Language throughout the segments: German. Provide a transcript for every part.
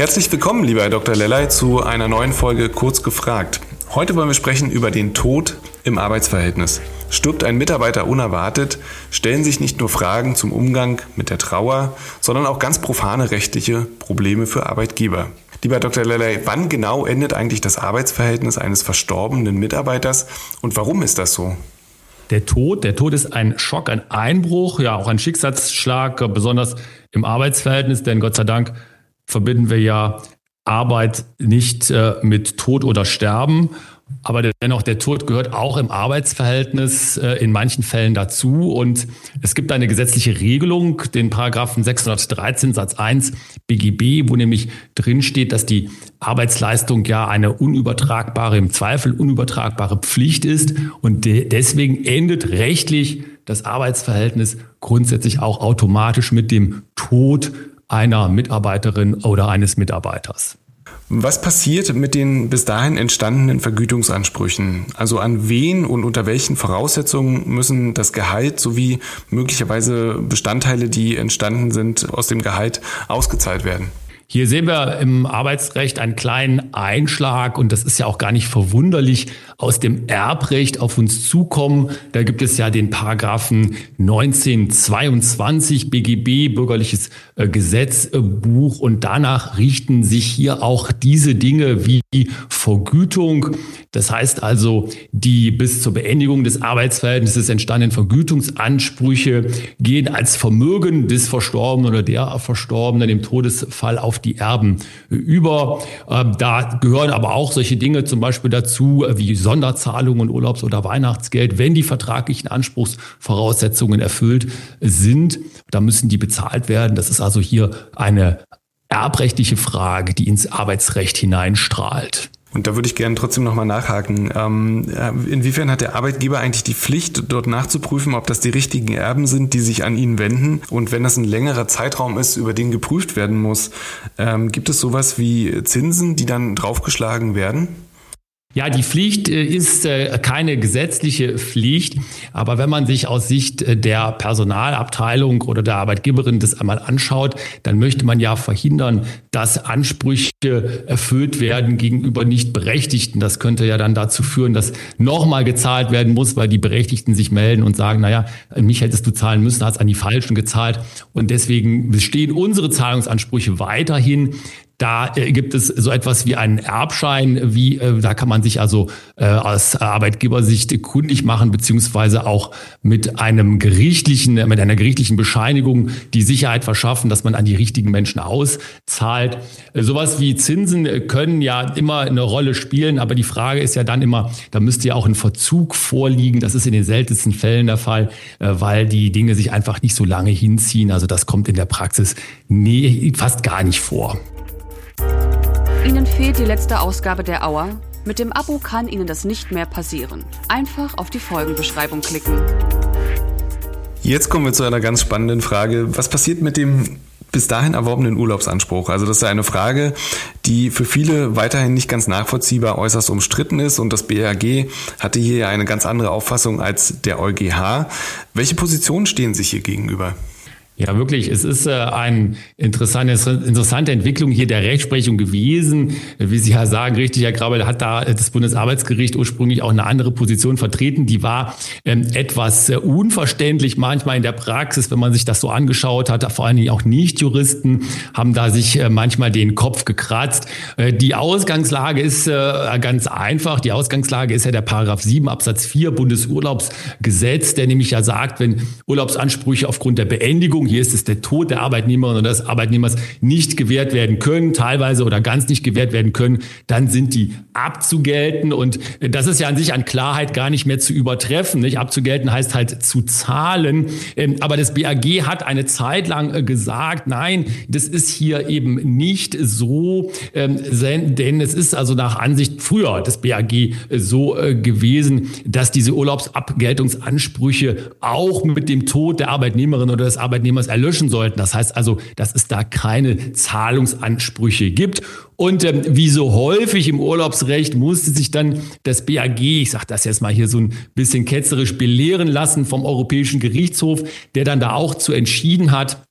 Herzlich willkommen, lieber Herr Dr. Lellay, zu einer neuen Folge Kurz gefragt. Heute wollen wir sprechen über den Tod im Arbeitsverhältnis. Stirbt ein Mitarbeiter unerwartet, stellen sich nicht nur Fragen zum Umgang mit der Trauer, sondern auch ganz profane rechtliche Probleme für Arbeitgeber. Lieber Dr. Lellay, wann genau endet eigentlich das Arbeitsverhältnis eines verstorbenen Mitarbeiters und warum ist das so? Der Tod, der Tod ist ein Schock, ein Einbruch, ja auch ein Schicksalsschlag, besonders im Arbeitsverhältnis, denn Gott sei Dank verbinden wir ja Arbeit nicht äh, mit Tod oder Sterben. Aber dennoch, der Tod gehört auch im Arbeitsverhältnis äh, in manchen Fällen dazu. Und es gibt eine gesetzliche Regelung, den Paragraphen 613 Satz 1 BGB, wo nämlich drin steht, dass die Arbeitsleistung ja eine unübertragbare, im Zweifel unübertragbare Pflicht ist. Und de deswegen endet rechtlich das Arbeitsverhältnis grundsätzlich auch automatisch mit dem Tod einer Mitarbeiterin oder eines Mitarbeiters. Was passiert mit den bis dahin entstandenen Vergütungsansprüchen? Also an wen und unter welchen Voraussetzungen müssen das Gehalt sowie möglicherweise Bestandteile, die entstanden sind, aus dem Gehalt ausgezahlt werden? Hier sehen wir im Arbeitsrecht einen kleinen Einschlag und das ist ja auch gar nicht verwunderlich aus dem Erbrecht auf uns zukommen. Da gibt es ja den Paragraphen 1922 BGB, Bürgerliches äh, Gesetzbuch und danach richten sich hier auch diese Dinge wie Vergütung. Das heißt also, die bis zur Beendigung des Arbeitsverhältnisses entstandenen Vergütungsansprüche gehen als Vermögen des Verstorbenen oder der Verstorbenen im Todesfall auf die Erben über. Ähm, da gehören aber auch solche Dinge zum Beispiel dazu wie Sonderzahlungen, Urlaubs- oder Weihnachtsgeld, wenn die vertraglichen Anspruchsvoraussetzungen erfüllt sind. Da müssen die bezahlt werden. Das ist also hier eine erbrechtliche Frage, die ins Arbeitsrecht hineinstrahlt. Und da würde ich gerne trotzdem nochmal nachhaken. Ähm, äh, inwiefern hat der Arbeitgeber eigentlich die Pflicht, dort nachzuprüfen, ob das die richtigen Erben sind, die sich an ihn wenden? Und wenn das ein längerer Zeitraum ist, über den geprüft werden muss, ähm, gibt es sowas wie Zinsen, die dann draufgeschlagen werden? Ja, die Pflicht äh, ist äh, keine gesetzliche Pflicht, aber wenn man sich aus Sicht äh, der Personalabteilung oder der Arbeitgeberin das einmal anschaut, dann möchte man ja verhindern, dass Ansprüche erfüllt werden gegenüber nicht Berechtigten. Das könnte ja dann dazu führen, dass nochmal gezahlt werden muss, weil die Berechtigten sich melden und sagen, naja, mich hättest du zahlen müssen, hast an die Falschen gezahlt. Und deswegen bestehen unsere Zahlungsansprüche weiterhin. Da äh, gibt es so etwas wie einen Erbschein, wie äh, da kann man sich also äh, aus Arbeitgebersicht kundig machen beziehungsweise auch mit einem gerichtlichen, mit einer gerichtlichen Bescheinigung die Sicherheit verschaffen, dass man an die richtigen Menschen auszahlt. Äh, sowas wie Zinsen können ja immer eine Rolle spielen, aber die Frage ist ja dann immer, da müsste ja auch ein Verzug vorliegen. Das ist in den seltensten Fällen der Fall, äh, weil die Dinge sich einfach nicht so lange hinziehen. Also das kommt in der Praxis nie, fast gar nicht vor. Ihnen fehlt die letzte Ausgabe der Auer? Mit dem Abo kann Ihnen das nicht mehr passieren. Einfach auf die Folgenbeschreibung klicken. Jetzt kommen wir zu einer ganz spannenden Frage. Was passiert mit dem bis dahin erworbenen Urlaubsanspruch? Also das ist eine Frage, die für viele weiterhin nicht ganz nachvollziehbar äußerst umstritten ist und das BRG hatte hier ja eine ganz andere Auffassung als der EuGH. Welche Positionen stehen sich hier gegenüber? Ja, wirklich. Es ist äh, eine interessante, interessante Entwicklung hier der Rechtsprechung gewesen. Wie Sie ja sagen, richtig, Herr Grabbel, hat da das Bundesarbeitsgericht ursprünglich auch eine andere Position vertreten. Die war ähm, etwas äh, unverständlich manchmal in der Praxis, wenn man sich das so angeschaut hat. Vor allen Dingen auch Nichtjuristen haben da sich äh, manchmal den Kopf gekratzt. Äh, die Ausgangslage ist äh, ganz einfach. Die Ausgangslage ist ja der Paragraph 7 Absatz 4 Bundesurlaubsgesetz, der nämlich ja sagt, wenn Urlaubsansprüche aufgrund der Beendigung hier ist es der Tod der Arbeitnehmerin oder des Arbeitnehmers nicht gewährt werden können, teilweise oder ganz nicht gewährt werden können, dann sind die abzugelten. Und das ist ja an sich an Klarheit gar nicht mehr zu übertreffen. Nicht? Abzugelten heißt halt zu zahlen. Ähm, aber das BAG hat eine Zeit lang äh, gesagt, nein, das ist hier eben nicht so, ähm, denn es ist also nach Ansicht früher des BAG äh, so äh, gewesen, dass diese Urlaubsabgeltungsansprüche auch mit dem Tod der Arbeitnehmerin oder des Arbeitnehmers erlöschen sollten. Das heißt also, dass es da keine Zahlungsansprüche gibt. Und ähm, wie so häufig im Urlaubsrecht musste sich dann das BAG, ich sage das jetzt mal hier so ein bisschen ketzerisch, belehren lassen vom Europäischen Gerichtshof, der dann da auch zu entschieden hat,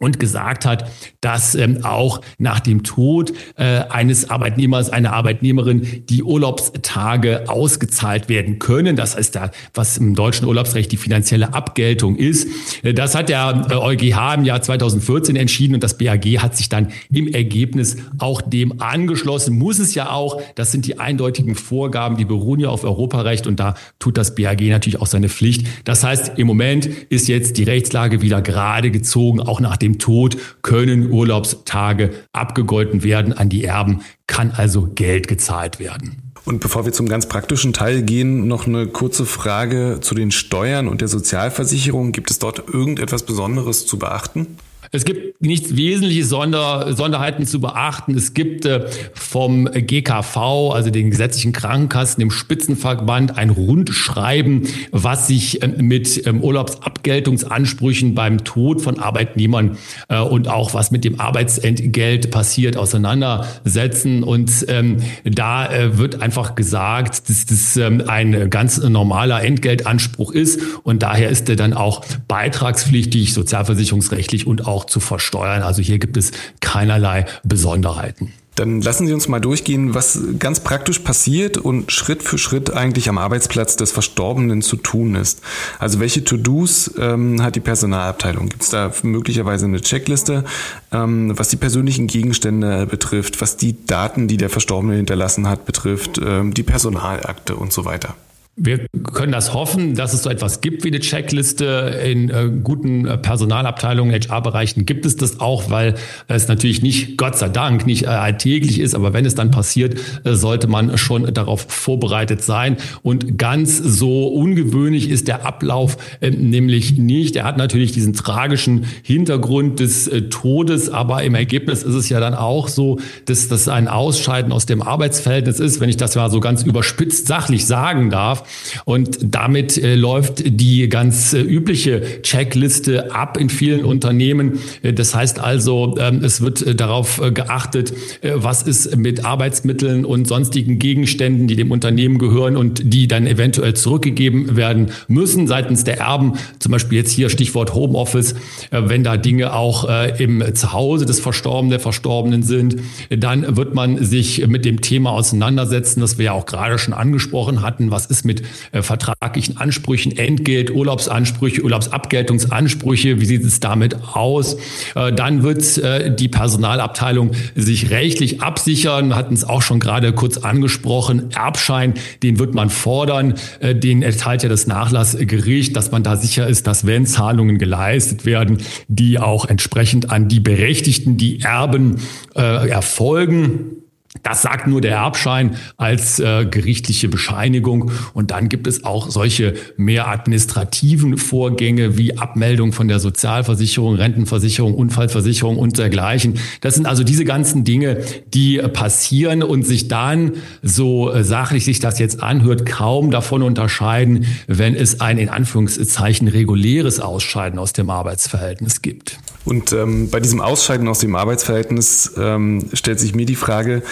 und gesagt hat, dass ähm, auch nach dem Tod äh, eines Arbeitnehmers, einer Arbeitnehmerin die Urlaubstage ausgezahlt werden können. Das heißt da, was im deutschen Urlaubsrecht die finanzielle Abgeltung ist. Äh, das hat der äh, EuGH im Jahr 2014 entschieden und das BAG hat sich dann im Ergebnis auch dem angeschlossen. Muss es ja auch. Das sind die eindeutigen Vorgaben, die beruhen ja auf Europarecht und da tut das BAG natürlich auch seine Pflicht. Das heißt, im Moment ist jetzt die Rechtslage wieder gerade gezogen, auch nach dem dem Tod können Urlaubstage abgegolten werden an die Erben, kann also Geld gezahlt werden. Und bevor wir zum ganz praktischen Teil gehen, noch eine kurze Frage zu den Steuern und der Sozialversicherung. Gibt es dort irgendetwas Besonderes zu beachten? Es gibt nichts wesentliche Sonder, Sonderheiten zu beachten. Es gibt äh, vom GKV, also den gesetzlichen Krankenkassen, dem Spitzenverband, ein Rundschreiben, was sich äh, mit ähm, Urlaubsabgeltungsansprüchen beim Tod von Arbeitnehmern äh, und auch was mit dem Arbeitsentgelt passiert, auseinandersetzen. Und ähm, da äh, wird einfach gesagt, dass das ähm, ein ganz normaler Entgeltanspruch ist und daher ist er dann auch beitragspflichtig, sozialversicherungsrechtlich und auch auch zu versteuern. Also hier gibt es keinerlei Besonderheiten. Dann lassen Sie uns mal durchgehen, was ganz praktisch passiert und Schritt für Schritt eigentlich am Arbeitsplatz des Verstorbenen zu tun ist. Also welche To-Dos ähm, hat die Personalabteilung? Gibt es da möglicherweise eine Checkliste, ähm, was die persönlichen Gegenstände betrifft, was die Daten, die der Verstorbene hinterlassen hat, betrifft, ähm, die Personalakte und so weiter? Wir können das hoffen, dass es so etwas gibt wie eine Checkliste. In äh, guten äh, Personalabteilungen, HR-Bereichen gibt es das auch, weil es natürlich nicht, Gott sei Dank, nicht äh, alltäglich ist. Aber wenn es dann passiert, äh, sollte man schon darauf vorbereitet sein. Und ganz so ungewöhnlich ist der Ablauf äh, nämlich nicht. Er hat natürlich diesen tragischen Hintergrund des äh, Todes, aber im Ergebnis ist es ja dann auch so, dass das ein Ausscheiden aus dem Arbeitsverhältnis ist, wenn ich das mal so ganz überspitzt sachlich sagen darf. Und damit äh, läuft die ganz äh, übliche Checkliste ab in vielen Unternehmen. Äh, das heißt also, ähm, es wird äh, darauf äh, geachtet, was ist mit Arbeitsmitteln und sonstigen Gegenständen, die dem Unternehmen gehören und die dann eventuell zurückgegeben werden müssen seitens der Erben. Zum Beispiel jetzt hier Stichwort Homeoffice. Wenn da Dinge auch im Zuhause des Verstorbenen, der Verstorbenen sind, dann wird man sich mit dem Thema auseinandersetzen, das wir ja auch gerade schon angesprochen hatten. Was ist mit mit äh, vertraglichen Ansprüchen, Entgelt, Urlaubsansprüche, Urlaubsabgeltungsansprüche, wie sieht es damit aus? Äh, dann wird äh, die Personalabteilung sich rechtlich absichern, hatten es auch schon gerade kurz angesprochen, Erbschein, den wird man fordern, äh, den erteilt ja das Nachlassgericht, dass man da sicher ist, dass wenn Zahlungen geleistet werden, die auch entsprechend an die Berechtigten, die Erben äh, erfolgen. Das sagt nur der Erbschein als äh, gerichtliche Bescheinigung. Und dann gibt es auch solche mehr administrativen Vorgänge wie Abmeldung von der Sozialversicherung, Rentenversicherung, Unfallversicherung und dergleichen. Das sind also diese ganzen Dinge, die passieren und sich dann, so äh, sachlich sich das jetzt anhört, kaum davon unterscheiden, wenn es ein in Anführungszeichen reguläres Ausscheiden aus dem Arbeitsverhältnis gibt. Und ähm, bei diesem Ausscheiden aus dem Arbeitsverhältnis ähm, stellt sich mir die Frage,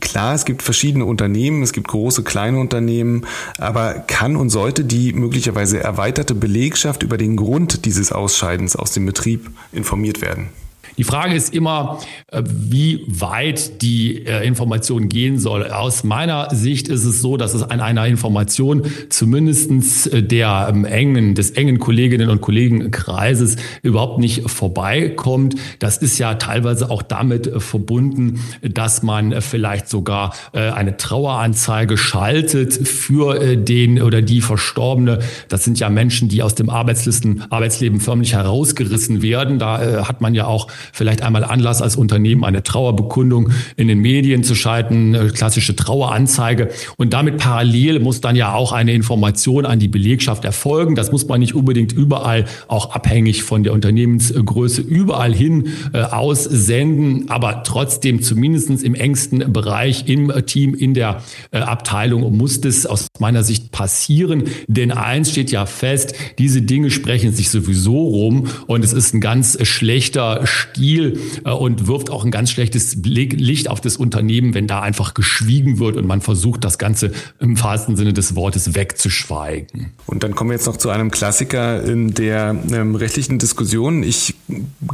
Klar, es gibt verschiedene Unternehmen, es gibt große, kleine Unternehmen, aber kann und sollte die möglicherweise erweiterte Belegschaft über den Grund dieses Ausscheidens aus dem Betrieb informiert werden? Die Frage ist immer, äh, wie weit die äh, Information gehen soll. Aus meiner Sicht ist es so, dass es an einer Information zumindestens äh, der ähm, engen, des engen Kolleginnen und Kollegenkreises überhaupt nicht vorbeikommt. Das ist ja teilweise auch damit verbunden, dass man vielleicht sogar eine Traueranzeige schaltet für den oder die Verstorbene. Das sind ja Menschen, die aus dem Arbeitslisten, Arbeitsleben förmlich herausgerissen werden. Da hat man ja auch vielleicht einmal Anlass als Unternehmen eine Trauerbekundung in den Medien zu schalten, klassische Traueranzeige. Und damit parallel muss dann ja auch eine Information an die Belegschaft erfolgen. Das muss man nicht unbedingt überall auch abhängig von der Unternehmensgröße überall hin äh, aussenden, aber trotzdem zumindestens im engsten Bereich im Team, in der äh, Abteilung muss das aus meiner Sicht passieren. Denn eins steht ja fest, diese Dinge sprechen sich sowieso rum und es ist ein ganz schlechter Stil äh, und wirft auch ein ganz schlechtes Licht auf das Unternehmen, wenn da einfach geschwiegen wird und man versucht, das Ganze im wahrsten Sinne des Wortes wegzuschweigen. Und dann kommen wir jetzt noch zu einem Klassiker in der ähm, rechtlichen Diskussion. Ich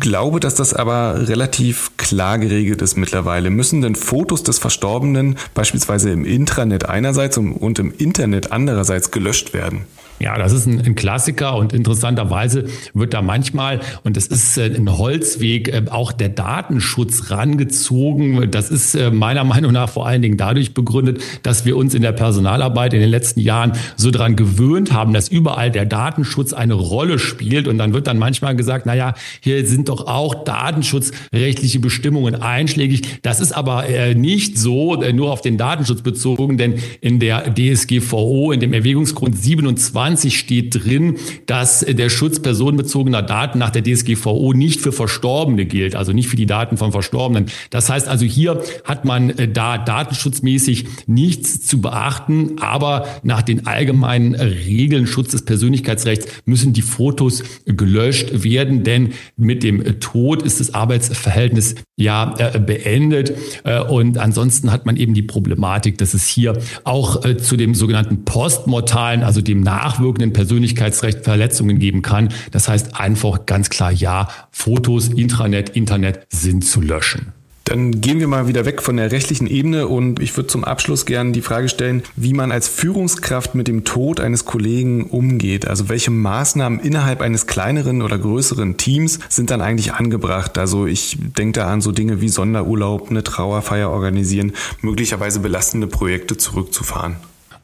glaube, dass das aber relativ klar geregelt ist mittlerweile. Müssen denn Fotos des Verstorbenen beispielsweise im Intranet einerseits und im Internet andererseits gelöscht werden? Ja, das ist ein, ein, Klassiker und interessanterweise wird da manchmal, und das ist äh, ein Holzweg, äh, auch der Datenschutz rangezogen. Das ist äh, meiner Meinung nach vor allen Dingen dadurch begründet, dass wir uns in der Personalarbeit in den letzten Jahren so dran gewöhnt haben, dass überall der Datenschutz eine Rolle spielt. Und dann wird dann manchmal gesagt, na ja, hier sind doch auch datenschutzrechtliche Bestimmungen einschlägig. Das ist aber nicht so, nur auf den Datenschutz bezogen, denn in der DSGVO, in dem Erwägungsgrund 27, 20 steht drin, dass der Schutz personenbezogener Daten nach der DSGVO nicht für Verstorbene gilt, also nicht für die Daten von Verstorbenen. Das heißt also, hier hat man äh, da datenschutzmäßig nichts zu beachten, aber nach den allgemeinen Regeln Schutz des Persönlichkeitsrechts müssen die Fotos gelöscht werden, denn mit dem Tod ist das Arbeitsverhältnis ja äh, beendet äh, und ansonsten hat man eben die Problematik, dass es hier auch zu dem sogenannten postmortalen, also dem nach nachwirkenden Persönlichkeitsrechtsverletzungen geben kann. Das heißt einfach ganz klar, ja, Fotos, Intranet, Internet sind zu löschen. Dann gehen wir mal wieder weg von der rechtlichen Ebene und ich würde zum Abschluss gerne die Frage stellen, wie man als Führungskraft mit dem Tod eines Kollegen umgeht. Also welche Maßnahmen innerhalb eines kleineren oder größeren Teams sind dann eigentlich angebracht? Also ich denke da an so Dinge wie Sonderurlaub, eine Trauerfeier organisieren, möglicherweise belastende Projekte zurückzufahren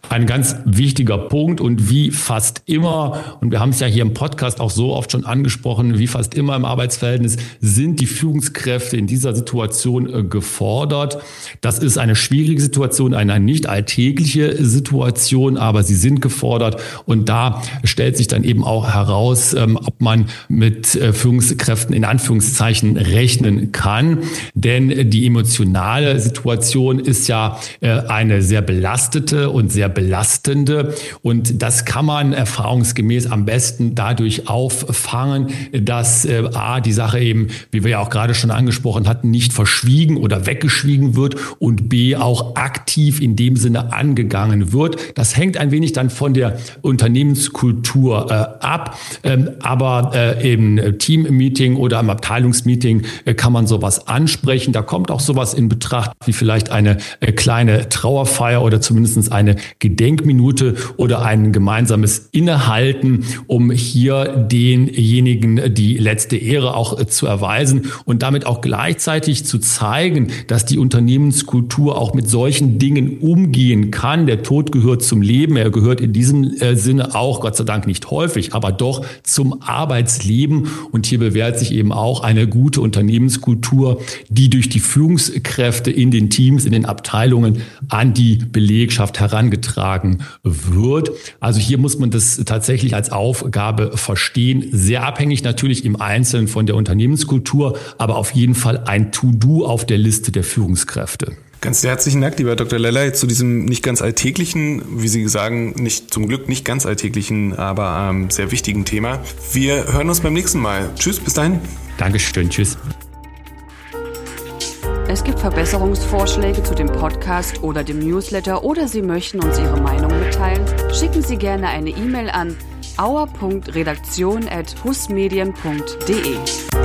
ein ganz wichtiger Punkt und wie fast immer, und wir haben es ja hier im Podcast auch so oft schon angesprochen, wie fast immer im Arbeitsverhältnis sind die Führungskräfte in dieser Situation äh, gefordert. Das ist eine schwierige Situation, eine nicht alltägliche Situation, aber sie sind gefordert und da stellt sich dann eben auch heraus, ähm, ob man mit äh, Führungskräften in Anführungszeichen rechnen kann, denn die emotionale Situation ist ja äh, eine sehr belastete und sehr belastende. Und das kann man erfahrungsgemäß am besten dadurch auffangen, dass äh, A, die Sache eben, wie wir ja auch gerade schon angesprochen hatten, nicht verschwiegen oder weggeschwiegen wird und B, auch aktiv in dem Sinne angegangen wird. Das hängt ein wenig dann von der Unternehmenskultur äh, ab. Ähm, aber äh, im Team-Meeting oder im Abteilungsmeeting äh, kann man sowas ansprechen. Da kommt auch sowas in Betracht wie vielleicht eine äh, kleine Trauerfeier oder zumindest eine Gedenkminute oder ein gemeinsames Innehalten, um hier denjenigen die letzte Ehre auch äh, zu erweisen und damit auch gleichzeitig zu zeigen, dass die Unternehmenskultur auch mit solchen Dingen umgehen kann. Der Tod gehört zum Leben. Er gehört in diesem äh, Sinne auch, Gott sei Dank nicht häufig, aber doch zum Arbeitsleben. Und hier bewährt sich eben auch eine gute Unternehmenskultur, die durch die Führungskräfte in den Teams, in den Abteilungen an die Belegschaft herangetragen beitragen wird. Also hier muss man das tatsächlich als Aufgabe verstehen. Sehr abhängig natürlich im Einzelnen von der Unternehmenskultur, aber auf jeden Fall ein To-Do auf der Liste der Führungskräfte. Ganz herzlichen Dank, lieber Dr. Leller, zu diesem nicht ganz alltäglichen, wie Sie sagen, nicht zum Glück nicht ganz alltäglichen, aber ähm, sehr wichtigen Thema. Wir hören uns beim nächsten Mal. Tschüss, bis dahin. Dankeschön, tschüss. Es gibt Verbesserungsvorschläge zu dem Podcast oder dem Newsletter oder Sie möchten uns Ihre Meinung mitteilen, schicken Sie gerne eine E-Mail an auer.redaktion.husmedien.de.